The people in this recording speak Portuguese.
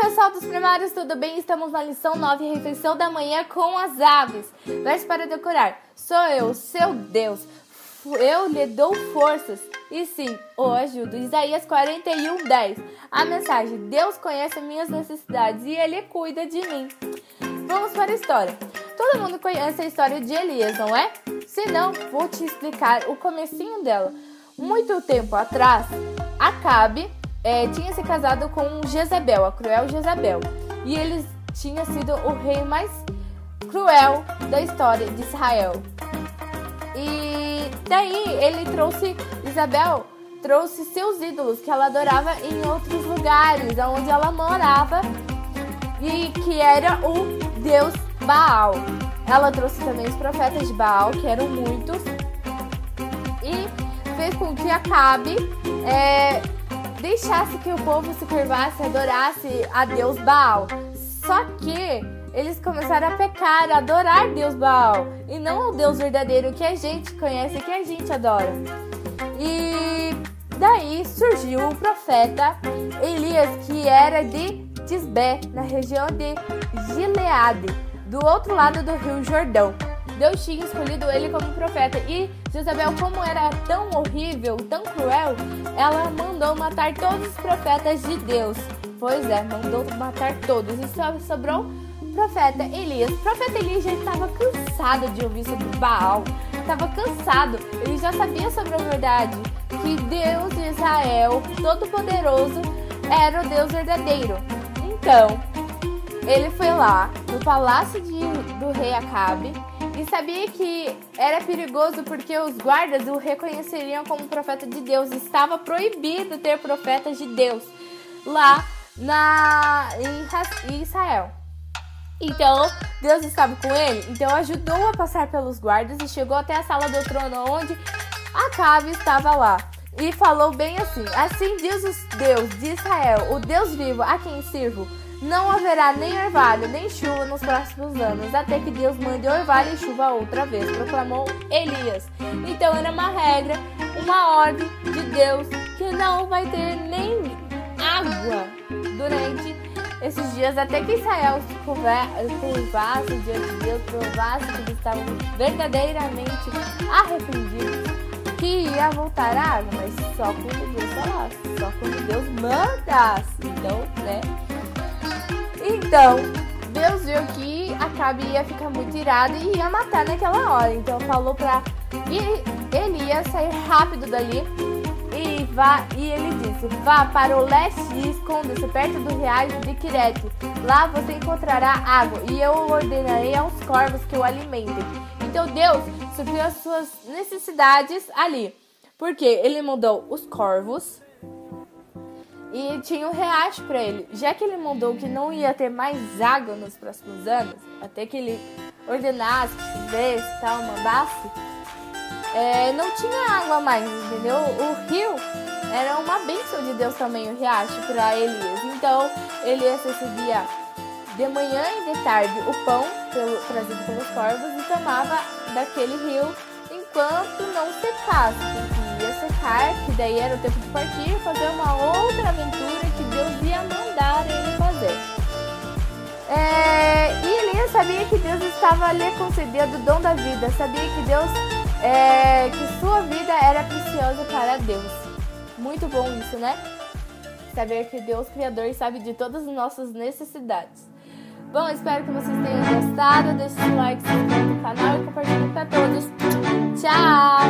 pessoal dos primários, tudo bem? Estamos na lição 9, refeição da manhã com as aves. Verso para decorar. Sou eu, seu Deus. Eu lhe dou forças e sim, o ajudo. Isaías 41, 10. A mensagem: Deus conhece minhas necessidades e Ele cuida de mim. Vamos para a história. Todo mundo conhece a história de Elias, não é? Se não, vou te explicar o comecinho dela. Muito tempo atrás, Acabe é, tinha se casado com Jezebel, a cruel Jezebel. E ele tinha sido o rei mais cruel da história de Israel. E daí ele trouxe, Isabel trouxe seus ídolos que ela adorava em outros lugares, onde ela morava, e que era o deus Baal. Ela trouxe também os profetas de Baal, que eram muitos, e fez com que Acabe é, deixasse que o povo se curvasse, adorasse a Deus Baal. Só que eles começaram a pecar, a adorar Deus Baal e não o Deus verdadeiro que a gente conhece, que a gente adora. E daí surgiu o profeta Elias, que era de Tisbé, na região de Gileade, do outro lado do rio Jordão. Deus tinha escolhido ele como profeta. E Jezabel, como era tão horrível, tão cruel, ela mandou matar todos os profetas de Deus. Pois é, mandou matar todos. E só sobrou profeta Elias. O profeta Elias já estava cansado de ouvir sobre Baal. Estava cansado. Ele já sabia sobre a verdade. Que Deus de Israel, Todo-Poderoso, era o Deus verdadeiro. Então, ele foi lá no palácio de, do rei Acabe e sabia que era perigoso porque os guardas o reconheceriam como profeta de Deus. Estava proibido ter profetas de Deus lá na em Israel. Então, Deus estava com ele, então ajudou a passar pelos guardas e chegou até a sala do trono onde Acabe estava lá. E falou bem assim: Assim diz o Deus de Israel, o Deus vivo a quem sirvo não haverá nem orvalho nem chuva nos próximos anos, até que Deus mande orvalho e chuva outra vez, proclamou Elias. Então era uma regra, uma ordem de Deus que não vai ter nem água durante esses dias, até que Israel se curvasse diante de Deus, provasse que eles estavam verdadeiramente arrependidos, que ia voltar a água, mas só quando Deus falasse, só quando Deus mandasse. Então, né? Então, Deus viu que Acabe ia ficar muito irado e ia matar naquela hora. Então falou pra Elias sair rápido dali e vá e ele disse: Vá para o leste e esconda-se perto do riacho de Quirete. Lá você encontrará água e eu ordenarei aos corvos que o alimentem. Então Deus supriu as suas necessidades ali, porque ele mandou os corvos e tinha um riacho para ele. Já que ele mandou que não ia ter mais água nos próximos anos, até que ele ordenasse, fizesse tal, mandasse, é, não tinha água mais, entendeu? O rio era uma bênção de Deus também, o riacho, para Elias. Então, Elias recebia de manhã e de tarde o pão pelo, trazido pelos corvos e tomava daquele rio enquanto não secasse, porque ia secar, que daí era o tempo de partir e fazer uma outra aventura que Deus ia mandar ele fazer. É, e Elias sabia que Deus estava lhe concedendo o dom da vida, sabia que Deus, é, que sua vida era preciosa para Deus. Muito bom isso, né? Saber que Deus Criador sabe de todas as nossas necessidades. Bom, espero que vocês tenham gostado. Deixe o like, se inscreva no canal e compartilhe para todos. Tchau!